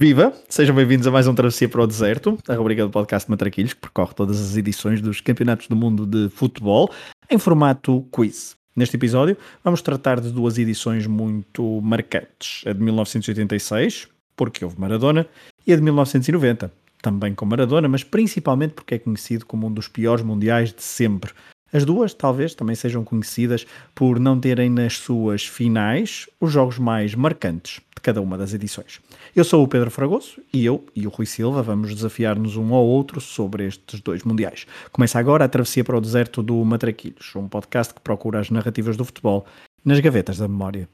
Viva! Sejam bem-vindos a mais um Travessia para o Deserto, a rubrica do podcast Matraquilhos, que percorre todas as edições dos Campeonatos do Mundo de Futebol em formato quiz. Neste episódio, vamos tratar de duas edições muito marcantes: a de 1986, porque houve Maradona, e a de 1990, também com Maradona, mas principalmente porque é conhecido como um dos piores mundiais de sempre. As duas, talvez, também sejam conhecidas por não terem nas suas finais os jogos mais marcantes de cada uma das edições. Eu sou o Pedro Fragoso e eu e o Rui Silva vamos desafiar-nos um ao outro sobre estes dois mundiais. Começa agora a travessia para o deserto do Matraquilhos, um podcast que procura as narrativas do futebol nas gavetas da memória.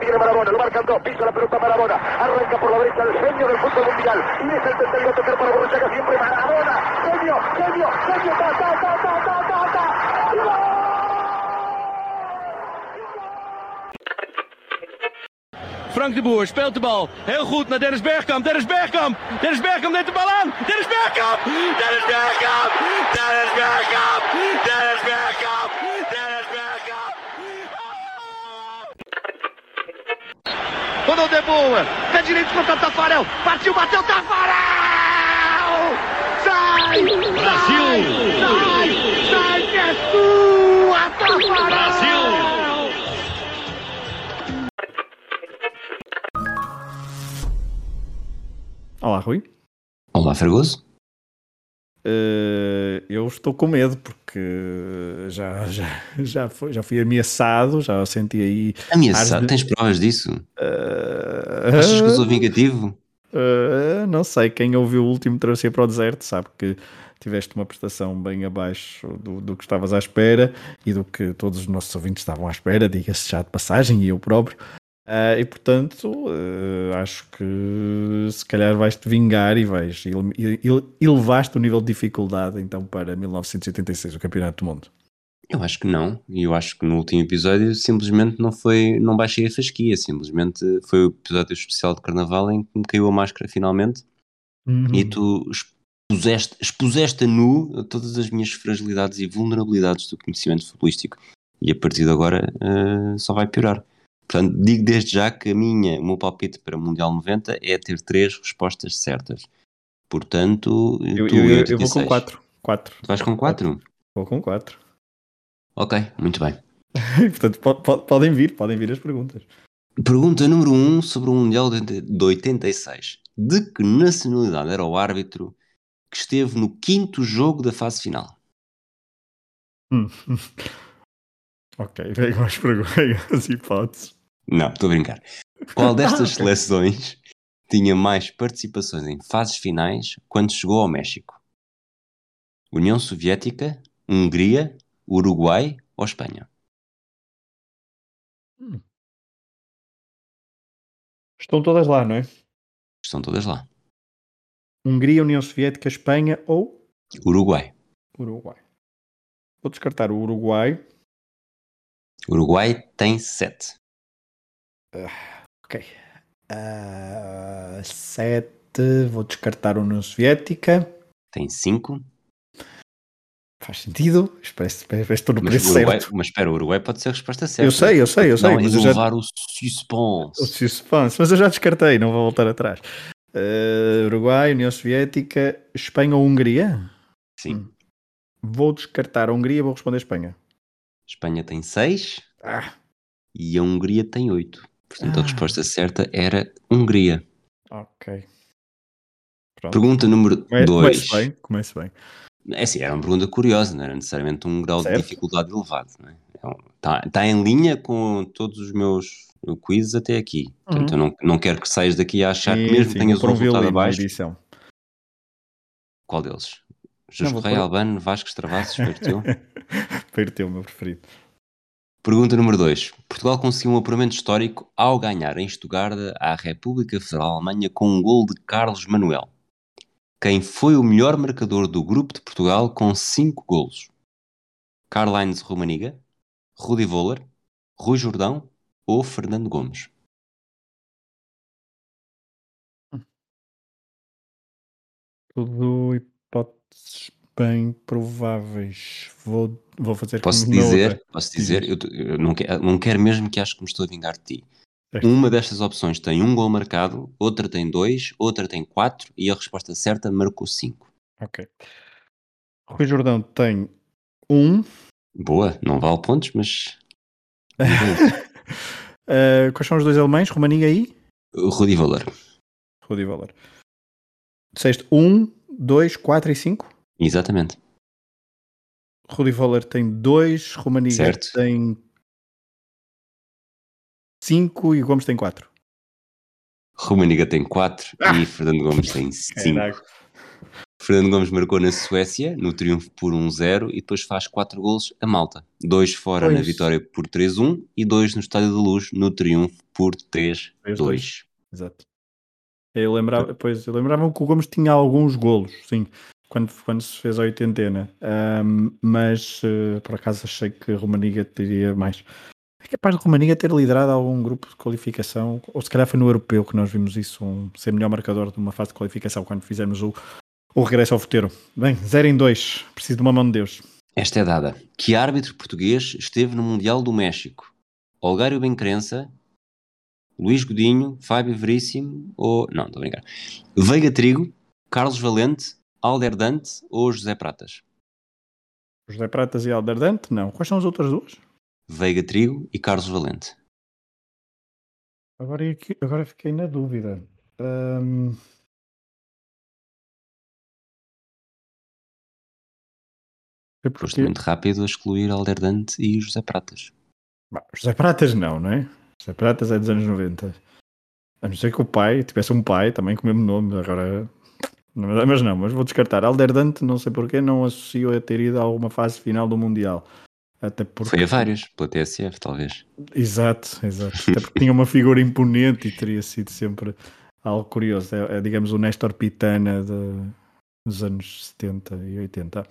Tiene Marabona, lo marcan dos, pisa la pelota Marabona, arranca por la derecha el genio del fútbol mundial, y es el tercero a tocar para Borruchaga siempre Marabona, genio, genio, genio, ta, ta, ta, ta, ta, ta, ta. Frank de Boer speelt de bal. Heel goed naar Dennis Bergkamp. Dennis Bergkamp. Dennis Bergkamp neemt de bal aan. Dennis Bergkamp. Dennis Bergkamp. Dennis Bergkamp. Dennis Bergkamp. Rodou de Boer. Pé direito contra Tafarel. Partiu, bateu Tafarel. Sai. Brasil. Sai. Sai que é sua, Tafarel. Brasil. Olá, Rui. Olá, Fragoso. Uh, eu estou com medo porque já, já, já, foi, já fui ameaçado, já senti aí. Ameaçado? de- Tens provas disso? Uh, Achas que eu sou vingativo? Uh, não sei, quem ouviu o último Travessia para o Deserto sabe que tiveste uma prestação bem abaixo do, do que estavas à espera e do que todos os nossos ouvintes estavam à espera, diga-se já de passagem, e eu próprio. Uh, e portanto, uh, acho que se calhar vais-te vingar e vais ele- ele- elevaste o nível de dificuldade então para 1986, o Campeonato do Mundo. Eu acho que não. E eu acho que no último episódio simplesmente não foi, não baixei a fasquia. Simplesmente foi o episódio especial de Carnaval em que me caiu a máscara finalmente e tu expuseste, expuseste a nu todas as minhas fragilidades e vulnerabilidades do conhecimento futebolístico. E a partir de agora eh, só vai piorar. Portanto, digo desde já que a minha, o meu palpite para o Mundial 90 é ter três respostas certas. Portanto, Eu, tu eu- eu- eu vou 86. com 4. 4. Tu vais com quatro? Vou com 4. Ok, muito bem. portanto, po- po- podem vir, podem vir as perguntas. Pergunta número 1 um sobre o Mundial de, de 86. De que nacionalidade era o árbitro que esteve no quinto jogo da fase final? Hum. ok, venham as perguntas, as hipóteses. Não, estou a brincar. Qual destas seleções tinha mais participações em fases finais quando chegou ao México? União Soviética, Hungria, Uruguai ou Espanha? Estão todas lá, não é? Estão todas lá. Hungria, União Soviética, Espanha ou Uruguai. Uruguai. Vou descartar o Uruguai. Uruguai tem 7. Ok. Ah, sete. Vou descartar a União Soviética. Tem 5. Faz sentido. Estou no preço Uruguai, certo. mas espera, o Uruguai pode ser a resposta certa. Eu sei, eu sei, eu sei. Não, Mas eu já, o o suspense. suspense, mas eu já descartei, não vou voltar atrás. Ah, Uruguai, União Soviética, Espanha ou Hungria? Sim. Vou descartar a Hungria, vou responder Espanha. Espanha tem 6 Ah, e a Hungria tem 8. Portanto, Ah. a resposta certa era Hungria. ok. Pronto. Pergunta número Come- 2. Comece bem, comece bem. É assim, era uma pergunta curiosa, não era necessariamente um grau Certo. de dificuldade elevado. Está tá em linha com todos os meus quizzes até aqui. Portanto, eu não, não quero que saias daqui a achar que Sim, mesmo sim, que tenhas um resultado abaixo. edição. Qual deles? Não, vou Correia, pôr- Albano, Vasco, Travassos? Perteu o meu preferido. Pergunta número 2. Portugal conseguiu um apuramento histórico ao ganhar em Estugarda à República Federal Alemanha com um gol de Carlos Manuel. Quem foi o melhor marcador do grupo de Portugal com 5 golos? Karl-Heinz Rumaniga, Rudi Voller, Rui Jordão ou Fernando Gomes? Tudo hipóteses bem prováveis. Vou, vou fazer Posso como dizer, posso dizer, eu, eu não, quero, não quero mesmo que acho que me estou a vingar de ti. Uma destas opções tem um gol marcado, outra tem dois, outra tem quatro e a resposta certa marcou cinco. Ok. Rui Jordão tem um. Boa, não vale pontos, mas. uh, quais são os dois alemães? Romaniga aí? Rudi Valer. Rudi Valer. Disseste um, dois, quatro e cinco? Exatamente. Rudi Valer tem dois, Romaniga certo. tem 5 e Gomes tem 4. Romaniga tem 4 ah! e Fernando Gomes tem 5. Fernando Gomes marcou na Suécia, no triunfo por 1-0, e depois faz 4 golos a Malta. 2 fora pois. na vitória por 3-1 e 2 no Estádio da Luz, no triunfo por 3-2. Exato. Eu lembrava, pois, eu lembrava que o Gomes tinha alguns golos, sim, quando, quando se fez a oitentena. Um, mas uh, por acaso achei que Romaniga teria mais. É capaz de Romaniga ter liderado algum grupo de qualificação, ou se calhar foi no europeu que nós vimos isso, um, ser melhor marcador de uma fase de qualificação quando fizemos o, o regresso ao futeiro. Bem, 0 em 2, preciso de uma mão de Deus. Esta é dada. Que árbitro português esteve no Mundial do México? Olgário Bencrença, Luís Godinho, Fábio Veríssimo ou. Não, estou a brincar. Veiga Trigo, Carlos Valente, Alder Dante ou José Pratas? José Pratas e Alder Dante? Não. Quais são as outras duas? Veiga Trigo e Carlos Valente. Agora, agora fiquei na dúvida. Um... Foste muito rápido a excluir Alderdante e José Pratas. Bah, José Pratas não, não é? José Pratas é dos anos 90. A não ser que o pai tivesse um pai também com o mesmo nome, agora. Mas não, mas vou descartar. Alderdante, não sei porquê, não associo a ter ido a alguma fase final do Mundial. Até porque... Foi a vários, pela TSF, talvez. Exato, exato. Até porque tinha uma figura imponente e teria sido sempre algo curioso. É, é digamos, o Néstor Pitana de, dos anos 70 e 80.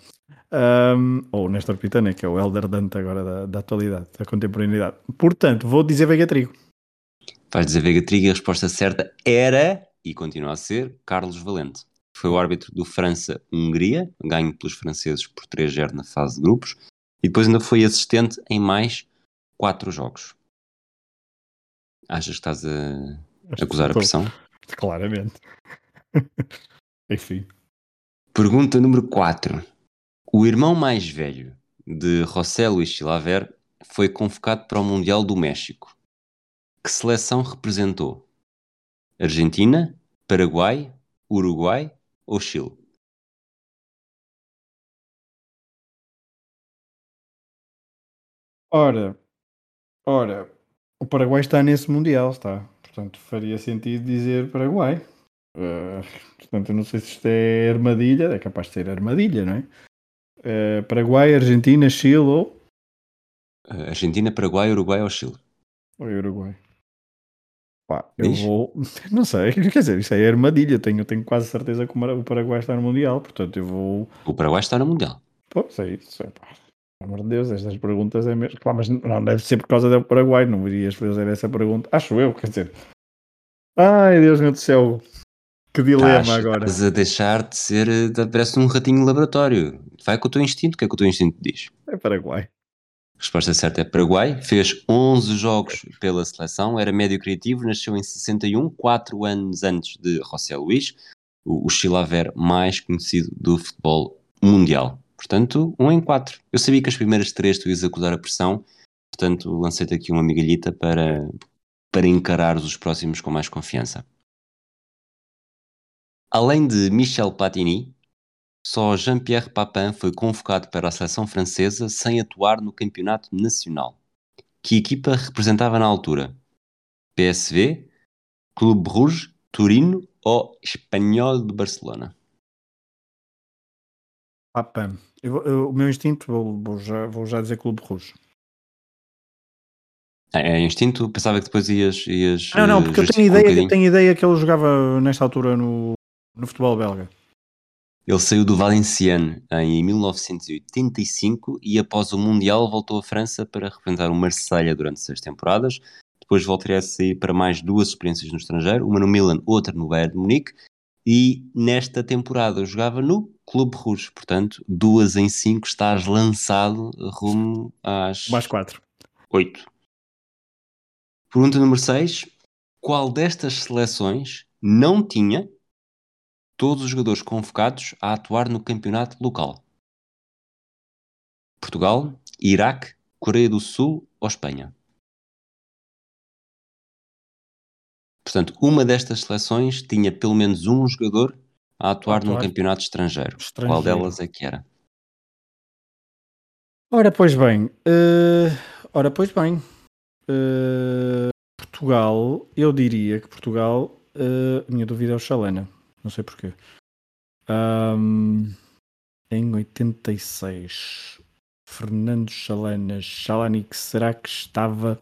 Um, ou o Néstor Pitana, que é o Elder Dante agora da, da atualidade, da contemporaneidade. Portanto, vou dizer Veiga Trigo. Vais dizer Veiga Trigo e a resposta certa era, e continua a ser, Carlos Valente. Foi o árbitro do França-Hungria, ganho pelos franceses por 3-0 na fase de grupos e depois ainda foi assistente em mais quatro jogos. Achas que estás a acusar a pressão? Claramente. Enfim. Pergunta número 4. O irmão mais velho de José Luís Chilaver foi convocado para o Mundial do México. Que seleção representou? Argentina, Paraguai, Uruguai ou Chile? Ora, ora, o Paraguai está nesse Mundial, está. Portanto, faria sentido dizer Paraguai. Uh, portanto, eu não sei se isto é armadilha, é capaz de ser armadilha, não é? Uh, Paraguai, Argentina, Chile ou. Uh, Argentina, Paraguai, Uruguai ou Chile? Ou Uruguai. Pá, eu Diz? vou. Não sei, quer dizer, isso é armadilha. Tenho, tenho quase certeza que o Paraguai está no Mundial, portanto eu vou. O Paraguai está no Mundial. Pô, sei isso. É, pá. Pelo amor de Deus, estas perguntas é mesmo. Claro, mas não deve ser por causa do Paraguai, não irias fazer essa pergunta. Acho eu, quer dizer. Ai, Deus meu do céu. Que dilema agora. Estás a deixar de ser. Parece um ratinho de laboratório. Vai com o teu instinto. O que é que o teu instinto diz? É Paraguai. Resposta certa é Paraguai. Fez 11 jogos pela seleção. Era médio criativo. Nasceu em 61, 4 anos antes de José Luís. O, o Chilaver mais conhecido do futebol mundial. Portanto, um em quatro. Eu sabia que as primeiras três tu ias acusar a pressão, portanto, lancei-te aqui uma migalhita para, para encarar os próximos com mais confiança. Além de Michel Platini, só Jean-Pierre Papin foi convocado para a seleção francesa sem atuar no campeonato nacional. Que equipa representava na altura? PSV, Clube Rouge, Turino ou Espanhol de Barcelona? Papin. Eu, eu, o meu instinto, vou, vou, já, vou já dizer Clube Rouge. É, é instinto? Pensava que depois ias. ias não, não, porque eu tenho, ideia, um tenho ideia que ele jogava nesta altura no, no futebol belga. Ele saiu do Valenciennes em 1985 e após o Mundial voltou à França para representar o Marselha durante seis temporadas. Depois voltaria a sair para mais duas experiências no estrangeiro, uma no Milan, outra no Bayern de Munique. E nesta temporada jogava no Clube Rouge, portanto, duas em cinco estás lançado rumo às. Mais quatro. Oito. Pergunta número 6. Qual destas seleções não tinha todos os jogadores convocados a atuar no campeonato local? Portugal, Iraque, Coreia do Sul ou Espanha? Portanto, uma destas seleções tinha pelo menos um jogador a atuar, atuar. num campeonato estrangeiro. estrangeiro. Qual delas é que era? Ora, pois bem. Uh, ora, pois bem. Uh, Portugal, eu diria que Portugal, uh, a minha dúvida é o Chalena. Não sei porquê. Um, em 86, Fernando Chalanas, Chalanic, será que estava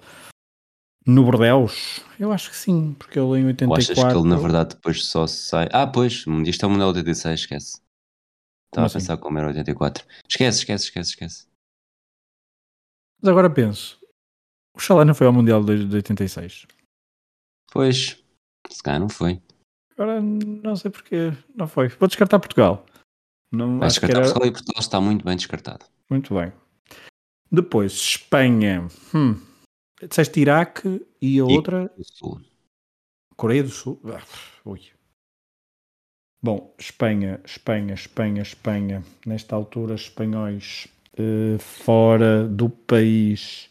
no Bordeus? Eu acho que sim, porque ele em 84. Ou achas que ele na verdade depois só sai. Ah, pois, isto é o Mundial 86, esquece. Estava a assim? pensar como era 84. Esquece, esquece, esquece, esquece. Mas agora penso, o Chalana foi ao Mundial de 86. Pois, se calhar não foi. Agora não sei porque não foi. Vou descartar Portugal. Não, Vai descartar era... Portugal e Portugal está muito bem descartado. Muito bem. Depois, Espanha. Hum. Disseste Iraque e a e outra. Do Sul. Coreia do Sul. Ah, ui. Bom, Espanha, Espanha, Espanha, Espanha. Nesta altura, espanhóis uh, fora do país.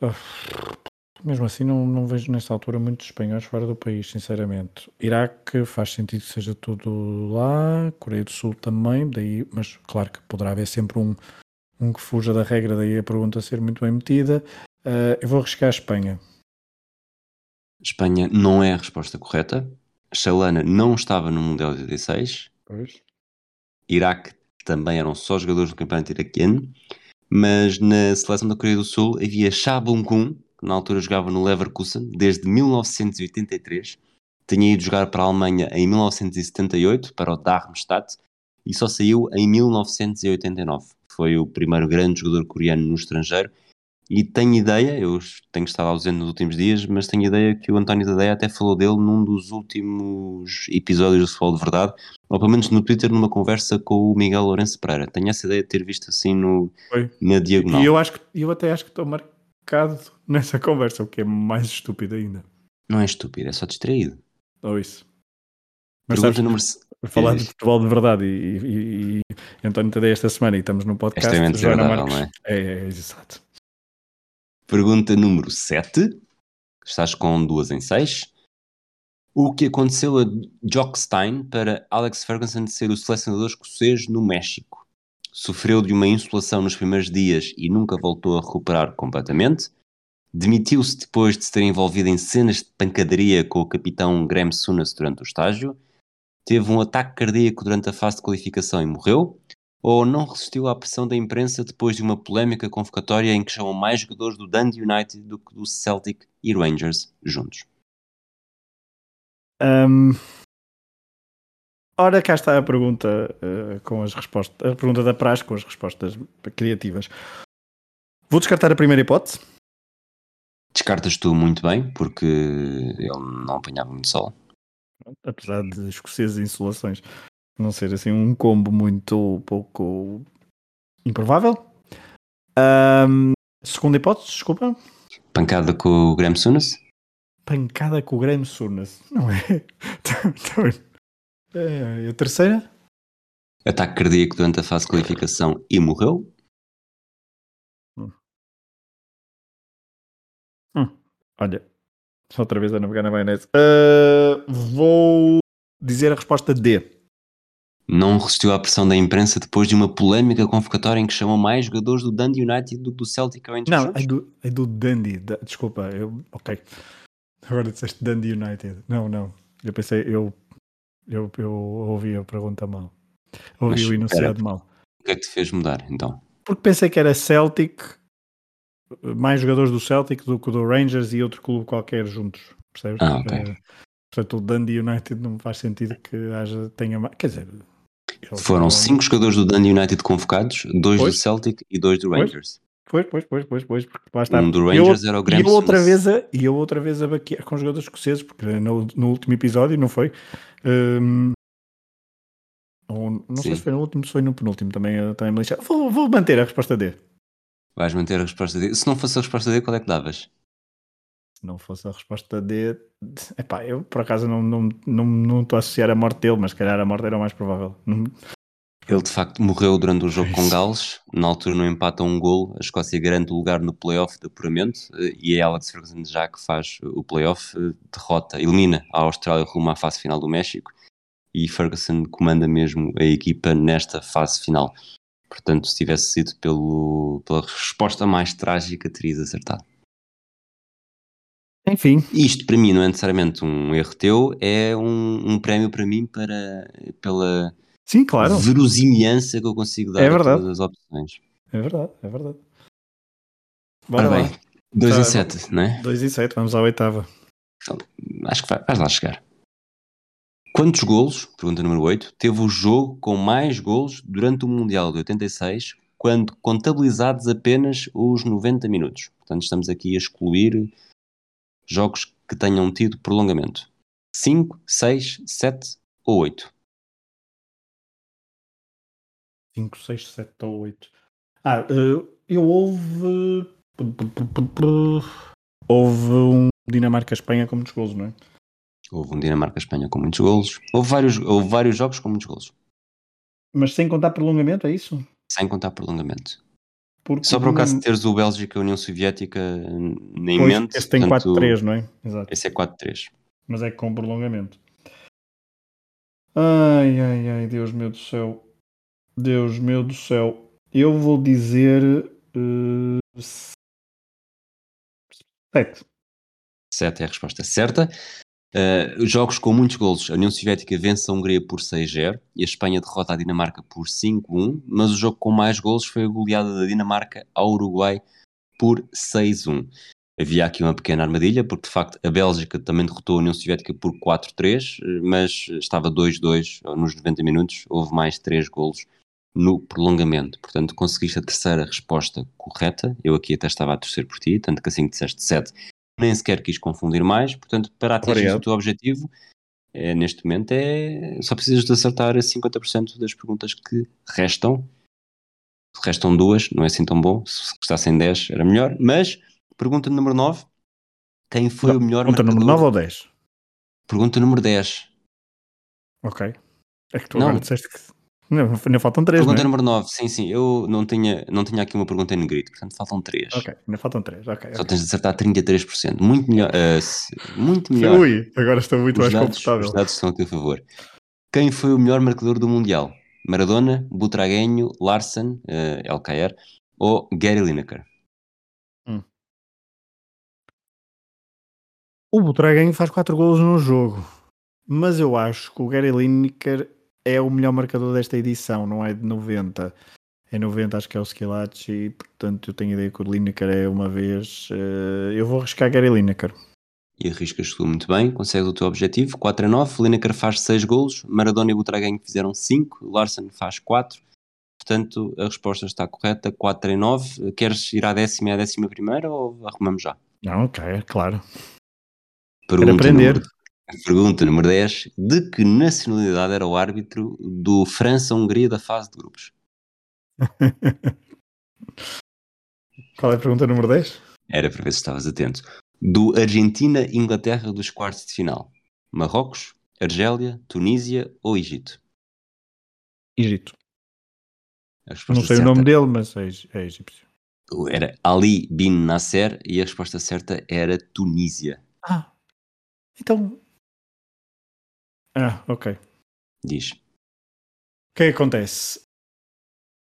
Uh, mesmo assim, não, não vejo nesta altura muitos espanhóis fora do país, sinceramente. Iraque faz sentido que seja tudo lá, Coreia do Sul também, daí, mas claro que poderá haver sempre um, um que fuja da regra, daí a pergunta ser muito bem metida. Uh, eu vou arriscar a Espanha. Espanha não é a resposta correta. Chalana não estava no Mundial de 86. Pois. Iraque também eram só jogadores do campeonato iraquiano. Mas na seleção da Coreia do Sul havia Cha Bung-kun, que na altura jogava no Leverkusen desde 1983. Tinha ido jogar para a Alemanha em 1978, para o Darmstadt, e só saiu em 1989. Foi o primeiro grande jogador coreano no estrangeiro e tenho ideia, eu tenho estado ausente nos últimos dias, mas tenho ideia que o António Tadeia até falou dele num dos últimos episódios do Futebol de Verdade, ou pelo menos no Twitter, numa conversa com o Miguel Lourenço Pereira. Tenho essa ideia de ter visto assim no, na diagonal. E eu, acho que, eu até acho que estou marcado nessa conversa, o que é mais estúpido ainda. Não é estúpido, é só distraído. Ou isso. Mas Pergunta sabes, número... falar de futebol de verdade e, e, e António Tadeia esta semana e estamos no podcast. É Joana Marques. É? É, é, exato. Pergunta número 7. Estás com duas em 6. O que aconteceu a Jock Stein para Alex Ferguson ser o selecionador escocês no México? Sofreu de uma insolação nos primeiros dias e nunca voltou a recuperar completamente. Demitiu-se depois de se ter envolvido em cenas de pancadaria com o capitão Graham Souness durante o estágio. Teve um ataque cardíaco durante a fase de qualificação e morreu ou não resistiu à pressão da imprensa depois de uma polémica convocatória em que chamam mais jogadores do Dundee United do que do Celtic e Rangers juntos? Um, ora, cá está a pergunta uh, com as respostas, a pergunta da praxe com as respostas criativas. Vou descartar a primeira hipótese. Descartas tu muito bem, porque ele não apanhava muito sol. Apesar de escoceses e insolações não ser assim um combo muito pouco improvável. Um, segunda hipótese, desculpa. Pancada com o Graham Sunas? Pancada com o Graham Sunas, não é? é? a terceira? Ataque cardíaco durante a fase de qualificação e morreu. Hum. Hum. Olha, outra vez a navegar na maionese. Uh, vou dizer a resposta D não resistiu à pressão da imprensa depois de uma polémica convocatória em que chamou mais jogadores do Dundee United do que do Celtic Rangers. Não, é do, é do Dundee, da, desculpa, eu, ok. Agora disseste Dundee United. Não, não. Eu pensei, eu, eu, eu ouvi a pergunta mal. Ouvi Mas, o enunciado mal. O que é que te fez mudar então? Porque pensei que era Celtic, mais jogadores do Celtic do que do Rangers e outro clube qualquer juntos. Percebes? Ah, ok. É, portanto, o Dundee United não faz sentido que haja, tenha mais. Quer dizer, foram cinco jogadores do Dundee United convocados, dois pois? do Celtic e dois do Rangers. Pois, pois, pois, pois, pois, porque lá está. Um do Rangers eu, era o Graham e eu outra vez a, E eu outra vez a baquear com jogadores escoceses, porque no, no último episódio, não foi? Um, ou, não Sim. sei se foi no último, se foi no penúltimo, também, eh, também me lixar. Vou, vou manter a resposta D. Vais manter a resposta D. Se não fosse a resposta D, qual é que davas? Se não fosse a resposta D, epá, eu por acaso não estou não, não, não a associar a morte dele, mas se calhar a morte era o mais provável. Ele de facto morreu durante o jogo com Gales, na altura não empata um gol, a Escócia garante o lugar no playoff de apuramento eh, e é Alex Ferguson já que faz o playoff, eh, derrota, elimina a Austrália rumo à fase final do México e Ferguson comanda mesmo a equipa nesta fase final. Portanto, se tivesse sido pelo, pela resposta mais trágica, terias acertado. Enfim. Isto para mim não é necessariamente um erro teu, é um, um prémio para mim para, pela Sim, claro. verosimilhança que eu consigo dar é a todas as opções. É verdade, é verdade. Bora Ora bem, 2 em 7, não é? 2 em 7, vamos à oitava. Então, acho que vai, vais lá chegar. Quantos golos, pergunta número 8, teve o jogo com mais golos durante o Mundial de 86, quando contabilizados apenas os 90 minutos? Portanto, estamos aqui a excluir jogos que tenham tido prolongamento. 5, 6, 7 ou 8? 5, 6, 7 ou 8. Ah, eh, eu houve. Houve um Dinamarca-Espanha com muitos golos, não é? Houve um Dinamarca-Espanha com muitos golos. Houve vários, houve vários jogos com muitos golos. Mas sem contar prolongamento, é isso? Sem contar prolongamento. Porque Só para o caso de teres o Bélgica e a União Soviética em pois, mente. Esse tem 4-3, não é? Exato. Esse é 4-3. Mas é com prolongamento. Ai, ai, ai, Deus meu do céu. Deus meu do céu. Eu vou dizer. Uh, sete. Sete é a resposta certa. Uh, jogos com muitos golos. A União Soviética vence a Hungria por 6-0 e a Espanha derrota a Dinamarca por 5-1, mas o jogo com mais golos foi a goleada da Dinamarca ao Uruguai por 6-1. Havia aqui uma pequena armadilha, porque de facto a Bélgica também derrotou a União Soviética por 4-3, mas estava 2-2 nos 90 minutos, houve mais 3 golos no prolongamento. Portanto, conseguiste a terceira resposta correta. Eu aqui até estava a torcer por ti, tanto que assim que disseste 7, nem sequer quis confundir mais. Portanto, para atingir o teu objetivo, é, neste momento, é só precisas de acertar 50% das perguntas que restam. Restam duas, não é assim tão bom. Se gostassem 10 era melhor. Mas, pergunta número 9. Quem foi não, o melhor Pergunta número 9 ou 10? Pergunta número 10. Ok. É que tu não. agora disseste que não, ainda faltam três. Pergunta é? número 9, sim, sim. Eu não tinha, não tinha aqui uma pergunta em negrito, portanto faltam três. Ok, ainda faltam três. Okay, Só okay. tens de acertar 33%. Muito melhor. Uh, muito melhor. Ui, agora estou muito os mais dados, confortável. Os dados estão a teu favor. Quem foi o melhor marcador do Mundial? Maradona, Butragueño, Larsen, uh, El Caer ou Gary Lineker? Hum. O Butragueño faz 4 golos no jogo, mas eu acho que o Gary Lineker é o melhor marcador desta edição, não é de 90. É 90, acho que é o Skilacci, portanto eu tenho ideia que o Lineker é uma vez. Uh, eu vou arriscar Gary Lineker. E arriscas tu muito bem, consegues o teu objetivo, 4 a 9, Lineker faz 6 golos, Maradona e Butragueño fizeram 5, Larsen faz 4, portanto a resposta está correta, 4 a 9. Queres ir à décima e à décima primeira ou arrumamos já? Não, ok, é claro. Pergunta Quero aprender. Número, Pergunta número 10. De que nacionalidade era o árbitro do França-Hungria da fase de grupos? Qual é a pergunta número 10? Era para ver se estavas atento. Do Argentina-Inglaterra dos quartos de final. Marrocos, Argélia, Tunísia ou Egito? Egito. Não sei certa. o nome dele, mas é, é egípcio. Era Ali bin Nasser e a resposta certa era Tunísia. Ah, então ah, ok. Diz. O que é que acontece?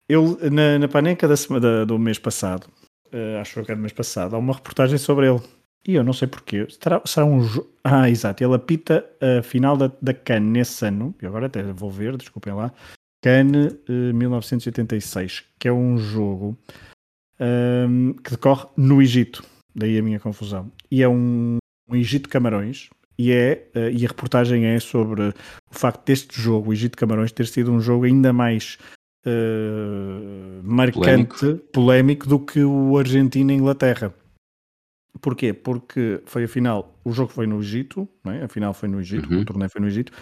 Eu, na, na paneca da semana, do mês passado, uh, acho que é do mês passado, há uma reportagem sobre ele. E eu não sei porquê. Será, será um. Ah, exato. Ele apita a final da, da Cannes nesse ano. E agora até vou ver, desculpem lá. Cannes uh, 1986, que é um jogo um, que decorre no Egito. Daí a minha confusão. E é um, um Egito Camarões, e, é, uh, e a reportagem é sobre o facto deste jogo, o Egito Camarões, ter sido um jogo ainda mais uh, marcante, polémico. polémico. do que o Argentina-Inglaterra. Porquê? Porque foi a final, o jogo foi no Egito, é? a final foi no Egito, uhum. o torneio foi no Egito,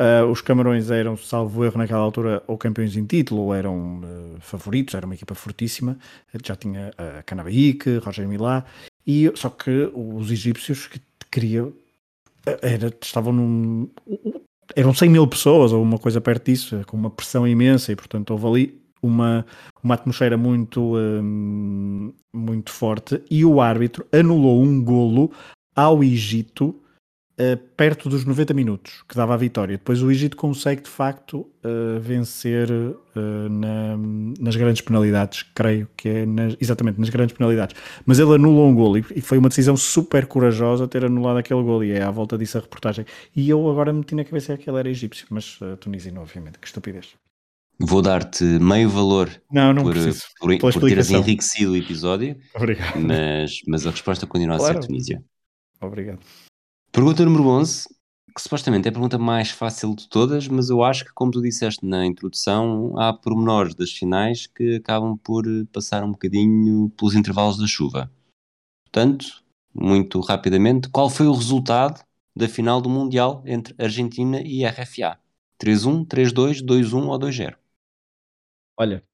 Uh, os Camarões eram, salvo erro naquela altura, ou campeões em título, ou eram uh, favoritos, era uma equipa fortíssima. Já tinha uh, Canabaíque, Roger Milá, e só que os egípcios que queriam era, estavam num. Eram 100 mil pessoas, ou uma coisa perto disso, com uma pressão imensa, e portanto houve ali uma, uma atmosfera muito, um, muito forte. E o árbitro anulou um golo ao Egito uh, perto dos 90 minutos, que dava a vitória. Depois o Egito consegue de facto uh, vencer uh, na, nas grandes penalidades, creio que é nas, exatamente nas grandes penalidades. Mas ele anulou um gol e, e, foi uma decisão super corajosa ter anulado aquele gol. E é à volta disso a reportagem. E eu agora meti na cabeça que ele era egípcio, mas uh, tunisino, obviamente. Que estupidez. Vou dar-te meio valor não, não por, por, por teres enriquecido o episódio, Obrigado. Mas, mas a resposta continua claro. a ser Tunísia. Obrigado. Pergunta número 11, que supostamente é a pergunta mais fácil de todas, mas eu acho que, como tu disseste na introdução, há pormenores das finais que acabam por passar um bocadinho pelos intervalos da chuva. Portanto, muito rapidamente, qual foi o resultado da final do Mundial entre Argentina e RFA? 3-1, 3-2, 2-1 ou 2-0? Olha,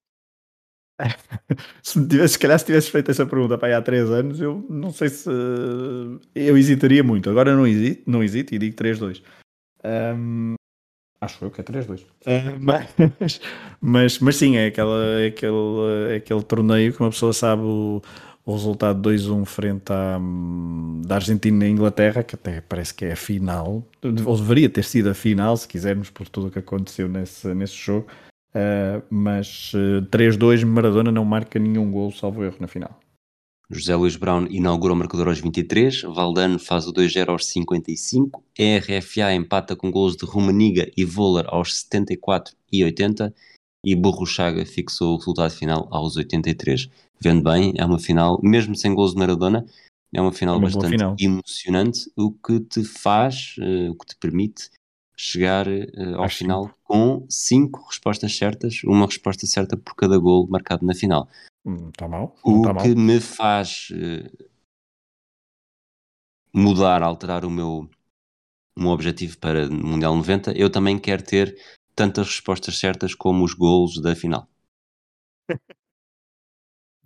se, tivesse, se calhar se tivesse feito essa pergunta para aí há 3 anos, eu não sei se eu hesitaria muito. Agora não hesito, não hesito e digo 3-2. Um, acho eu que é 3-2. Uh, mas, mas, mas sim, é, aquela, é, aquele, é aquele torneio que uma pessoa sabe o, o resultado 2-1 frente à da Argentina e Inglaterra, que até parece que é a final, ou deveria ter sido a final, se quisermos, por tudo o que aconteceu nesse, nesse jogo. Uh, mas uh, eh, 3-2 Maradona não marca nenhum gol, salvo erro, na final. José Luís Brown inaugura o marcador aos 23, Valdano faz o 2-0 aos 55, RFA empata com gols de Rumaniga e Voller aos 74 e 80 e Burro Chaga fixou o resultado final aos 83. Vendo bem, é uma final, mesmo sem gols de Maradona, é uma final uma bastante final. emocionante, o que te faz, uh, o que te permite chegar uh, ao Acho final com cinco respostas certas, uma resposta certa por cada gol marcado na final. Está hum, mal. o tá que mal. me faz uh, mudar, alterar o meu, o meu objetivo para o Mundial 90, eu também quero ter tantas respostas certas como os golos da final.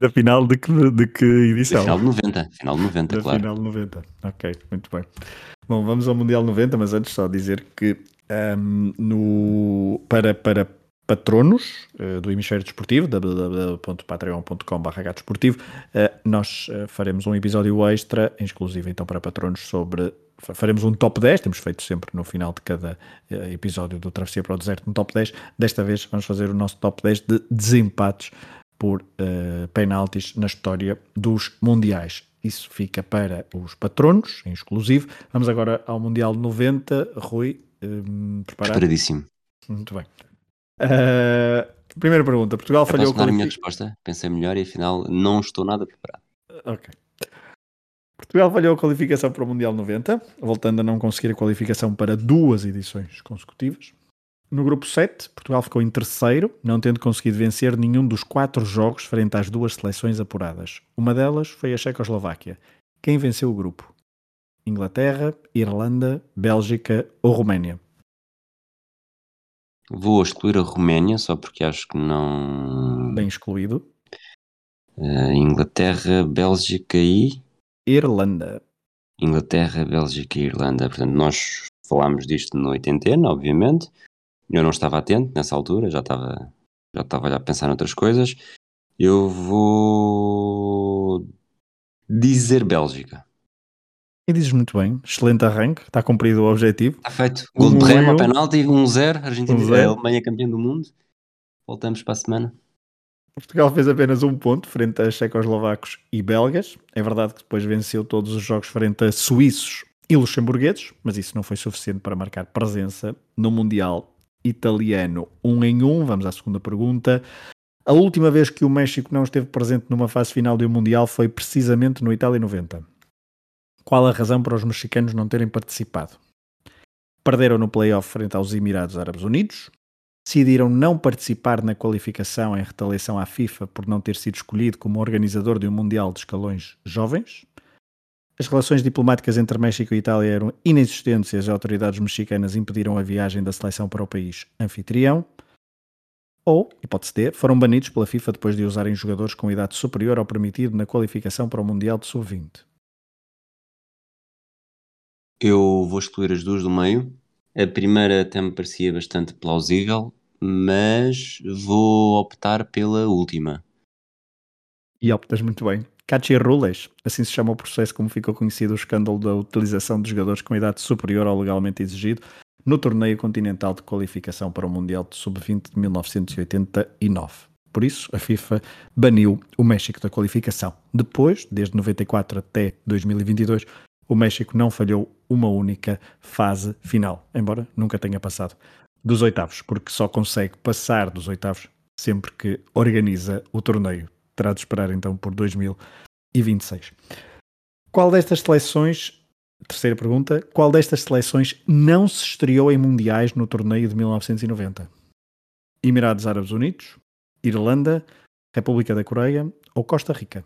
da final de que, de que edição? Da final de 90, final de 90, da claro. Final de 90, ok, muito bem. Bom, vamos ao Mundial 90, mas antes só dizer que um, no, para, para patronos uh, do Hemisfério Desportivo, www.patreon.com.br uh, nós uh, faremos um episódio extra, exclusivo então para patronos, sobre. Faremos um top 10, temos feito sempre no final de cada episódio do Travessia para o Deserto um top 10. Desta vez vamos fazer o nosso top 10 de desempates por uh, penaltis na história dos Mundiais. Isso fica para os patronos, em exclusivo. Vamos agora ao Mundial 90. Rui, um, preparado? Preparadíssimo. Muito bem. Uh, primeira pergunta. Portugal Já falhou... Posso dar a minha resposta? Pensei melhor e afinal não estou nada preparado. Ok. Portugal falhou a qualificação para o Mundial 90, voltando a não conseguir a qualificação para duas edições consecutivas. No grupo 7, Portugal ficou em terceiro, não tendo conseguido vencer nenhum dos quatro jogos frente às duas seleções apuradas. Uma delas foi a Checoslováquia. Quem venceu o grupo? Inglaterra, Irlanda, Bélgica ou Roménia? Vou excluir a Roménia, só porque acho que não. Bem excluído. Uh, Inglaterra, Bélgica e. Irlanda. Inglaterra, Bélgica e Irlanda. Portanto, nós falámos disto no 80, obviamente. Eu não estava atento nessa altura, já estava, já estava a pensar noutras coisas. Eu vou dizer Bélgica. E dizes muito bem, excelente arranque, está cumprido o objetivo. Está feito. Gol de Rema, penalti, 1-0, Argentina, um a Alemanha campeã do mundo. Voltamos para a semana. Portugal fez apenas um ponto frente a checoslovacos e belgas. É verdade que depois venceu todos os jogos frente a suíços e luxemburgueses, mas isso não foi suficiente para marcar presença no Mundial italiano. Um em um, vamos à segunda pergunta. A última vez que o México não esteve presente numa fase final de um Mundial foi precisamente no Itália 90. Qual a razão para os mexicanos não terem participado? Perderam no playoff frente aos Emirados Árabes Unidos, decidiram não participar na qualificação em retaliação à FIFA por não ter sido escolhido como organizador de um Mundial de escalões jovens, As relações diplomáticas entre México e Itália eram inexistentes e as autoridades mexicanas impediram a viagem da seleção para o país anfitrião. Ou, hipótese D, foram banidos pela FIFA depois de usarem jogadores com idade superior ao permitido na qualificação para o Mundial de Sub-20. Eu vou excluir as duas do meio. A primeira até me parecia bastante plausível, mas vou optar pela última. E optas muito bem. Cachirules, assim se chama o processo como ficou conhecido o escândalo da utilização de jogadores com idade superior ao legalmente exigido no torneio continental de qualificação para o Mundial de Sub-20 de 1989. Por isso, a FIFA baniu o México da qualificação. Depois, desde 94 até 2022, o México não falhou uma única fase final, embora nunca tenha passado dos oitavos, porque só consegue passar dos oitavos sempre que organiza o torneio. Terá de esperar então por 2026. Qual destas seleções, terceira pergunta, qual destas seleções não se estreou em mundiais no torneio de 1990? Emirados Árabes Unidos, Irlanda, República da Coreia ou Costa Rica?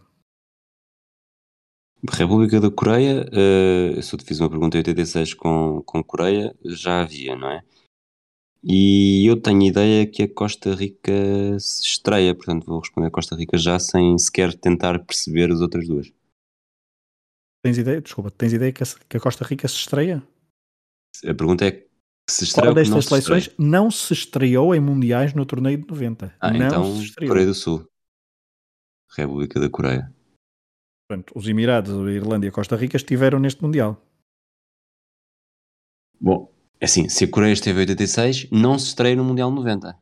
República da Coreia, uh, se eu te fiz uma pergunta em 86 com, com Coreia, já havia, não é? E eu tenho ideia que a Costa Rica se estreia, portanto vou responder a Costa Rica já sem sequer tentar perceber as outras duas. Tens ideia? Desculpa, tens ideia que a, que a Costa Rica se estreia? A pergunta é se estreia Qual destas seleções não se estreou em mundiais no torneio de 90? Ah, não então Coreia do Sul. República da Coreia. Portanto, os Emirados, a Irlanda e a Costa Rica estiveram neste Mundial. Bom, assim, se a Coreia esteve em 86, não se estreia no Mundial 90.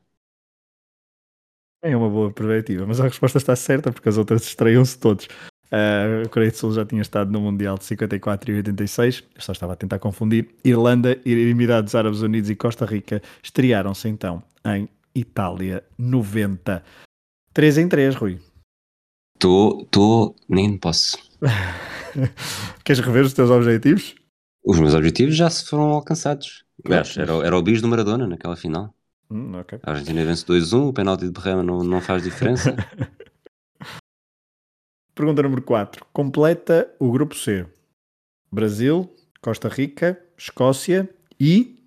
É uma boa perspectiva, mas a resposta está certa porque as outras estreiam-se todos. Uh, a Coreia do Sul já tinha estado no Mundial de 54 e 86, eu só estava a tentar confundir. Irlanda, Emirados Árabes Unidos e Costa Rica estrearam-se então em Itália 90. 3 em 3, Rui. Estou, estou, nem posso. Queres rever os teus objetivos? Os meus objetivos já se foram alcançados. Aliás, era, era o bis do Maradona naquela final. Hum, okay. A Argentina vence 2-1, o penalti de Berrema não, não faz diferença. Pergunta número 4. Completa o grupo C. Brasil, Costa Rica, Escócia e.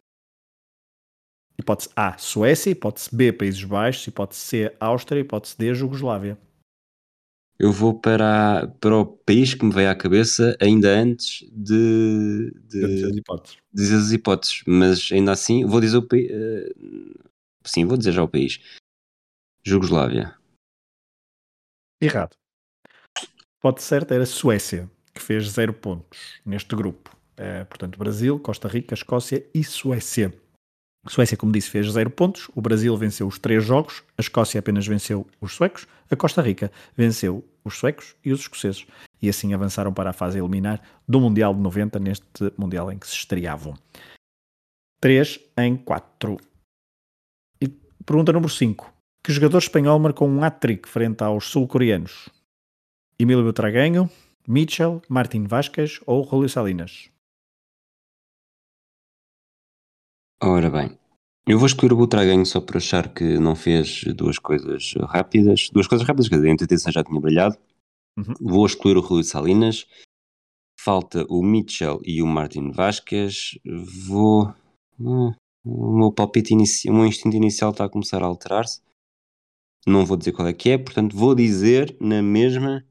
Hipótese A, Suécia, hipótese B, Países Baixos, hipótese C, Áustria, hipótese D, Jugoslávia. Eu vou para, para o país que me veio à cabeça ainda antes de, de dizer as hipóteses. dizer as hipóteses, mas ainda assim vou dizer o país. Uh, sim, vou dizer já o país. Jugoslávia. Errado. Pode certo era Suécia, que fez zero pontos neste grupo. É, portanto, Brasil, Costa Rica, Escócia e Suécia. A Suécia, como disse, fez zero pontos. O Brasil venceu os três jogos. A Escócia apenas venceu os suecos. A Costa Rica venceu os suecos e os escoceses. E assim avançaram para a fase eliminar do Mundial de 90, neste Mundial em que se estreavam. 3 em 4. E pergunta número 5. Que jogador espanhol marcou um hat-trick frente aos sul-coreanos? Emílio Butragueño, Mitchell, Martin Vasquez ou Julio Salinas? Ora bem, eu vou escolher o Butragueño só por achar que não fez duas coisas rápidas. Duas coisas rápidas, que a intenção já tinha brilhado. Uhum. Vou excluir o Rui Salinas. Falta o Mitchell e o Martin Vasquez. Vou. Uh, o meu palpite inicial, o meu instinto inicial está a começar a alterar-se. Não vou dizer qual é que é, portanto vou dizer na mesma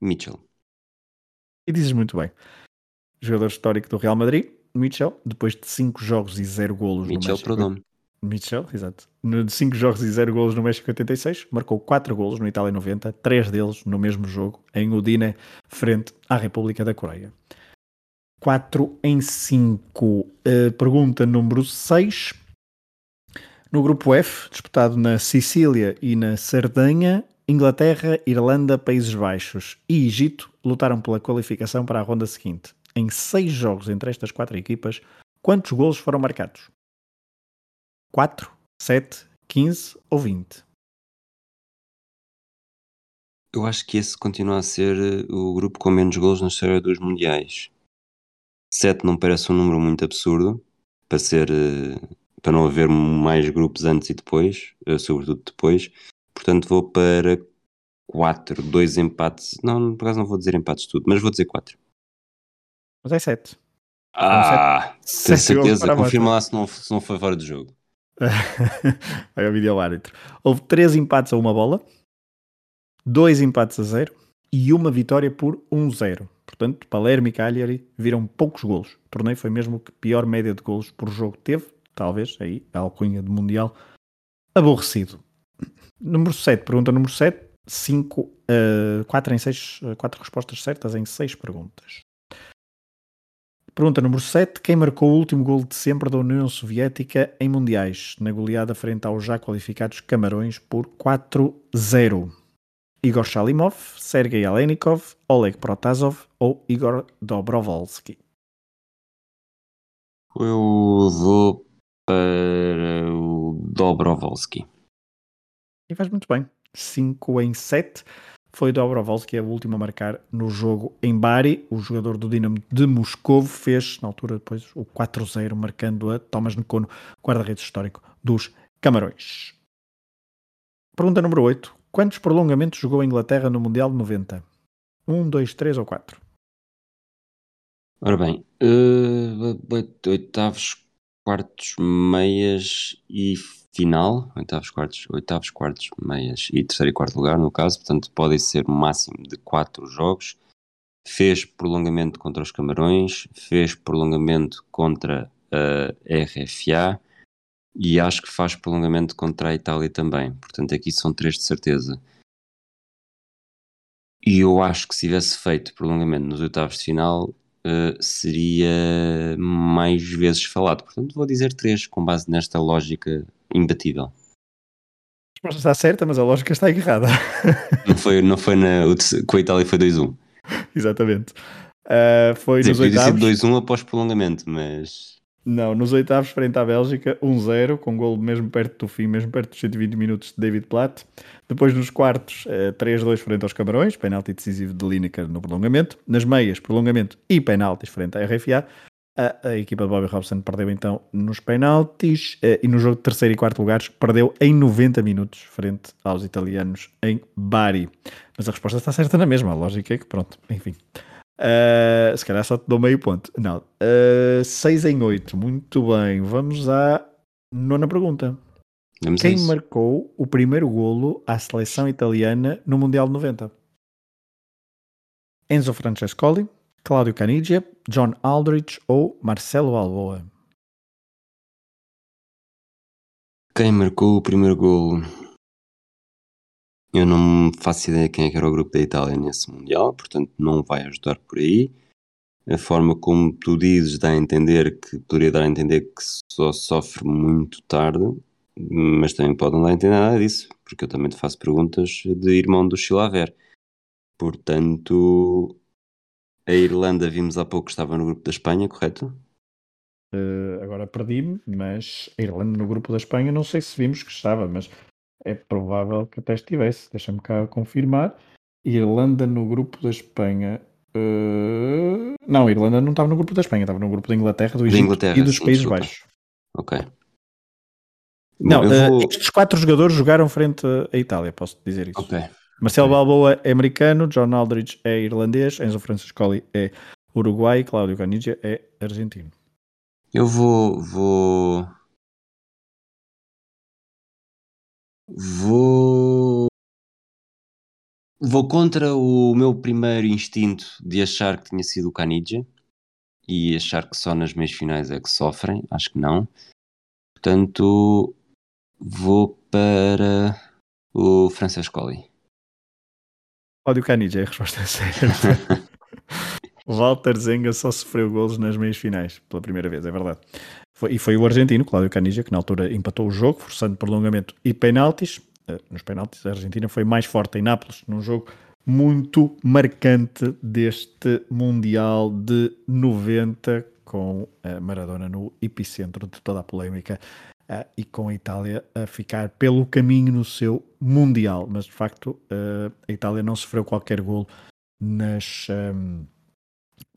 Mitchell. E dizes muito bem. Jogador histórico do Real Madrid, Mitchell, depois de 5 jogos e 0 golos Mitchell no México. Mitchell, exato. De 5 jogos e 0 golos no México 86, marcou 4 golos no Itália 90, 3 deles no mesmo jogo, em Udine, frente à República da Coreia. 4 em 5. Uh, eh, pergunta número 6. No grupo F, disputado na Sicília e na Sardenha, Inglaterra, Irlanda, Países Baixos e Egito lutaram pela qualificação para a ronda seguinte em seis jogos entre estas quatro equipas, quantos golos foram marcados? 4, 7, 15 ou 20? Eu acho que esse continua a ser eh, o grupo com menos golos na história dos mundiais. 7 não parece um número muito absurdo para ser eh, para não haver mais grupos antes e depois, eh, sobretudo depois. Portanto, vou para 4, 2 empates. Não, por acaso não vou dizer empates tudo, mas vou dizer 4. Mas é 7. Ah, tenho certeza. Confirma lá se não, se não foi fora do jogo. Vai ao vídeo árbitro. Houve 3 empates a uma bola, 2 empates a 0 e uma vitória por 1-0. Portanto, Palermo e Cagliari viram poucos golos. O torneio foi mesmo que pior média de golos por jogo teve, talvez, aí, a alcunha de Mundial. Aborrecido. Número 7, pergunta número 7. 5, uh, 4 em 6, 4 respostas certas em 6 perguntas. Pergunta número 7. Quem marcou o último gol de sempre da União Soviética em Mundiais, na goleada frente aos já qualificados Camarões por 4-0? Igor Shalimov, Sergei Alenikov, Oleg Protasov ou Igor Dobrovolsky? Eu vou para o Dobrovolsky. E faz muito bem. 5 em 7 foi Dobrovolsky a última a marcar no jogo em Bari. O jogador do Dinamo de Moscou fez, na altura, depois o 4-0, marcando a Thomas Nkono, guarda-redes histórico dos Camarões. Pergunta número 8. Quantos prolongamentos jogou a Inglaterra no Mundial de 90? 1, 2, 3 ou 4? Ora bem, uh, oitavos, quartos, meias e final, oitavos, quartos, oitavos, quartos, meias e terceiro e quarto lugar, no caso, portanto, podem ser máximo de quatro jogos. Fez prolongamento contra os Camarões, fez prolongamento contra a RFA e acho que faz prolongamento contra a Itália também. Portanto, aqui são três de certeza. E eu acho que se tivesse feito prolongamento nos oitavos de final, uh, seria mais vezes falado. Portanto, vou dizer três, com base nesta lógica imbatível. A resposta está certa, mas a lógica está errada. não foi, não foi na, com a Itália foi 2-1. Exatamente. Uh, foi Dizer, nos oitavos. 2-1 após prolongamento, mas. Não, nos oitavos frente à Bélgica, 1-0, com gol mesmo perto do fim, mesmo perto dos 120 minutos de David Platt. Depois nos quartos, 3-2 frente aos Camarões, penalti decisivo de Lineker no prolongamento. Nas meias, prolongamento e penaltis frente à RFA. A, a, equipa de Bobby Robson perdeu então nos penaltis eh, e no jogo de terceiro e quarto lugares perdeu em 90 minutos frente aos italianos em Bari. Mas a resposta está certa na mesma, a lógica é que pronto, enfim. Uh, se calhar só te dou meio ponto. Não, uh, 6 em 8, muito bem. Vamos à nona pergunta. Vamos Quem marcou o primeiro golo à seleção italiana no Mundial de 90? Enzo Francescoli, Cláudio Canidia, John Aldrich ou Marcelo Alboa? Quem marcou o primeiro golo? Eu não faço ideia quem é que era o grupo da Itália nesse Mundial, portanto não vai ajudar por aí. A forma como tu dizes dá a entender que poderia dar a entender que só sofre muito tarde, mas também pode não dar a entender nada disso, porque eu também te faço perguntas de irmão do Chilaver. Portanto, a Irlanda vimos há pouco que estava no grupo da Espanha, correto? Uh, agora perdi-me, mas a Irlanda no grupo da Espanha não sei se vimos que estava, mas é provável que até estivesse. Deixa-me cá confirmar. Irlanda no grupo da Espanha. Uh... Não, a Irlanda não estava no grupo da Espanha, estava no grupo da Inglaterra, do Egito Inglaterra, e dos sim, Países desculpa. Baixos. Ok. Não, Bom, vou... uh, estes quatro jogadores jogaram frente à Itália, posso dizer isso. Ok. Marcelo Balboa é americano, John Aldridge é irlandês, Enzo Francescoli é uruguai, Cláudio Canidia é argentino. Eu vou, vou, vou, vou contra o meu primeiro instinto de achar que tinha sido o Canidia e achar que só nas meias finais é que sofrem. Acho que não. Portanto, vou para o Francescoli. Cláudio Canidia é a resposta certa. Walter Zenga só sofreu golos nas meias finais, pela primeira vez, é verdade. Foi, e foi o argentino, Cláudio Canidia, que na altura empatou o jogo, forçando prolongamento e penaltis. Uh, nos penaltis, a Argentina foi mais forte em Nápoles, num jogo muito marcante deste Mundial de 90, com a Maradona no epicentro de toda a polémica uh, e com a Itália a ficar pelo caminho no seu Mundial. Mas de facto, uh, a Itália não sofreu qualquer golo nas. Um,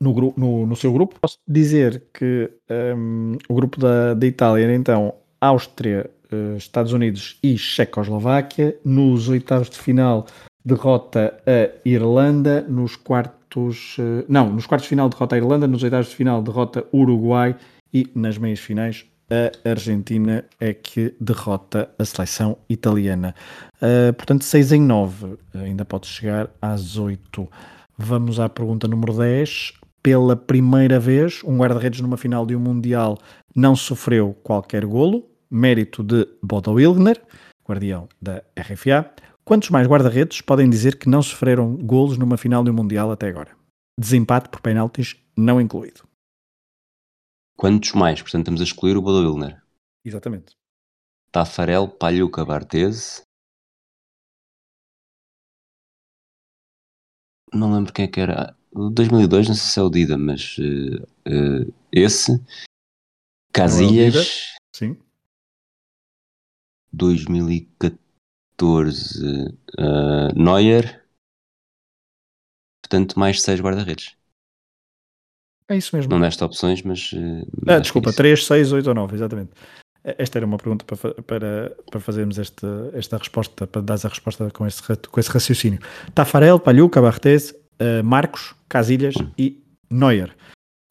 no, no, no, seu grupo, posso dizer que um, o grupo da, da Itália era então Áustria, uh, Estados Unidos e Checoslováquia. Nos oitavos de final, derrota a Irlanda, nos quartos, uh, não, nos quartos de final derrota a Irlanda, nos oitavos de final derrota Uruguai e nas meias finais a Argentina é que derrota a seleção italiana. Uh, portanto, 6 em 9, ainda pode chegar às 8. Vamos à pergunta número 10. Pela primeira vez, um guarda-redes numa final de um Mundial não sofreu qualquer golo, mérito de Bodo Wilgner, guardião da RFA. Quantos mais guarda-redes podem dizer que não sofreram golos numa final de um Mundial até agora? Desempate por penaltis não incluído. Quantos mais? Portanto, estamos a excluir o Bodo Wilner. Exatamente. Tafarel, Palhuca, Barthez. Não lembro quem é que era. 2002, não sei se é o Dida, mas uh, uh, esse. Casilhas. Sim. 2014. Uh, Neuer. Portanto, mais 6 guarda-redes. É isso mesmo. Não nesta opções, mas. Ah, desculpa, 3, 6, 8 ou 9, exatamente. Esta era uma pergunta para, para, para fazermos esta, esta resposta, para dar a resposta com esse, com esse raciocínio. Tafarel, Palhuca, Barthez, uh, Marcos, Casilhas hum. e Neuer.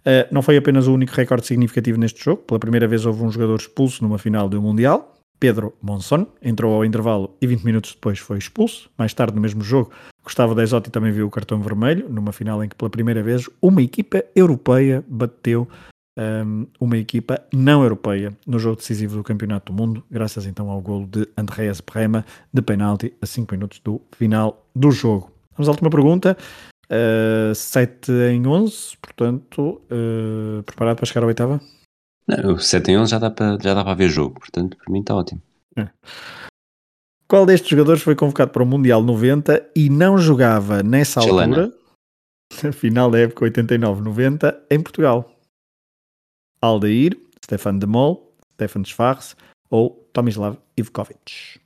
Uh, não foi apenas o único recorde significativo neste jogo. Pela primeira vez houve um jogador expulso numa final do Mundial. Pedro Monson entrou ao intervalo e 20 minutos depois foi expulso. Mais tarde, no mesmo jogo, Gustavo Desotti também viu o cartão vermelho, numa final em que pela primeira vez uma equipa europeia bateu um, uma equipa não europeia no jogo decisivo do Campeonato do Mundo, graças então ao golo de Andreas Brema de penalti a 5 minutos do final do jogo. Vamos à última pergunta. Uh, 7 em 11, portanto, uh, preparado para chegar à oitava? Não, 7 em 11 já dá para, já dá para ver jogo, portanto, para mim está ótimo. É. Qual destes jogadores foi convocado para o Mundial 90 e não jogava nessa Chelena. altura, na final da época 89-90, em Portugal? Aldair, Stefan de Mol, Stefan Schwarz ou Tomislav Ivkovic?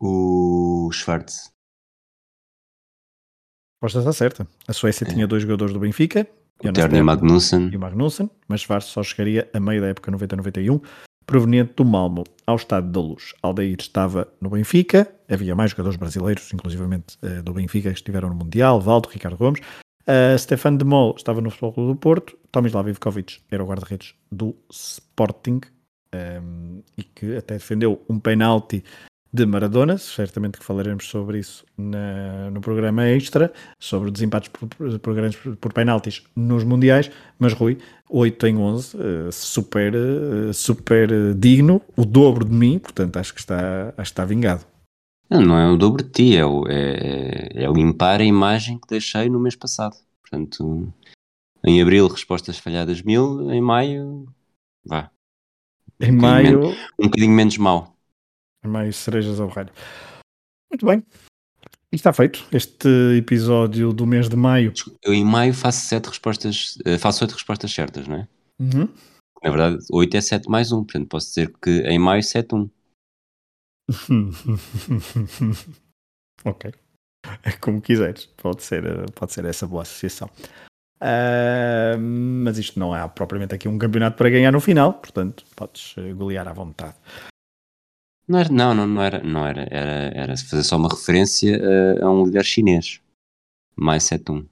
O Schwarz. A resposta está certa. A Suécia é. tinha dois jogadores do Benfica, o Terni Magnussen. E o Magnussen, mas Schwarz só chegaria a meio da época 90-91 proveniente do Malmo ao Estado da Luz. Aldair estava no Benfica, havia mais jogadores brasileiros, inclusivamente uh, do Benfica, que estiveram no Mundial, Valdo, Ricardo Gomes. Uh, Stefan de Mol estava no Futebol Clube do Porto, Tomislav Ivkovic era o guarda-redes do Sporting um, ehm, e que até defendeu um penalti de Maradona, certamente que falaremos sobre isso na, no programa extra, sobre desempates por, por, grandes, por penaltis nos mundiais, mas Rui, 8 em 11, eh, super, eh, super digno, o dobro de mim, portanto acho que está, acho que está vingado. Não, não é o dobro de ti, é, o, é, é limpar a imagem que deixei no mês passado. Portanto, em abril respostas falhadas mil, em maio, vá. Em um maio... Menos, um bocadinho menos mau mais cerejas ao ralho. Muito bem. E está feito este episódio do mês de maio. Eu em maio faço sete respostas, eh, faço oito respostas certas, não é? Uhum. Na verdade, oito é sete mais um, portanto posso dizer que em maio sete um. ok. É como quiseres. Pode ser, eh, pode ser essa boa associação. Uh, mas isto não é propriamente aqui um campeonato para ganhar no final, portanto podes eh, golear à vontade. Não, era, não, não, não, era, não era, era, era fazer só uma referência a, a um líder chinês. Mais 7-1.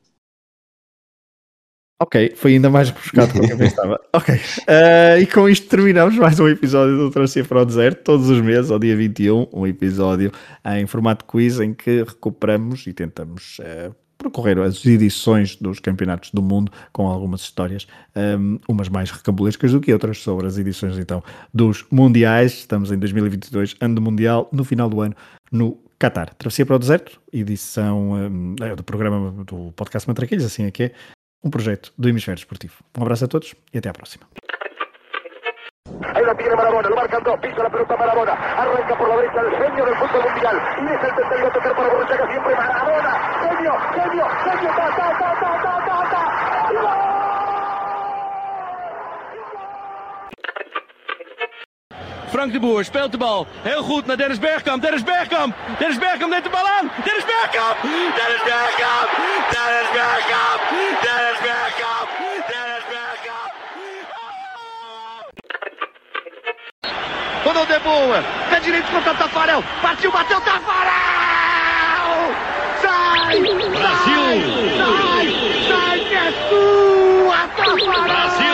Ok, foi ainda mais rebuscado do que eu pensava. ok, uh, e com isto terminamos mais um episódio do Travessia para o Deserto, todos os meses, ao dia 21, um episódio em formato quiz em que recuperamos e tentamos uh, percorrer as edições dos campeonatos do mundo com algumas histórias, um, umas mais recambulescas do que outras, sobre as edições então dos mundiais. Estamos em 2022, ano do mundial, no final do ano, no Qatar. Travessia para o Deserto, edição um, é, do programa do podcast Matraquilhos, assim é que é, um projeto do Hemisfério Esportivo. Um abraço a todos e até à próxima. Ahí la tiene Marabona, lo marcan dos, pisa la pelota Marabona, arranca por la derecha el genio del fútbol mundial y es el tercero a tocar para Borruchaga siempre Marabona, genio, genio, genio, ta, ta, ta, ta, ta, ta, ta. Frank de Boer speelt de bal heel goed naar Dennis Bergkamp. Dennis Bergkamp. Dennis Bergkamp neemt de bal aan. Dennis Bergkamp. Dennis Bergkamp. Dennis Bergkamp. Dennis Bergkamp. Rodou de boa. Pé direito contra o Tafarel. Partiu, bateu Tafarel! Sai! Brasil! Sai! Sai, sai que é sua, Tafarel! Brasil!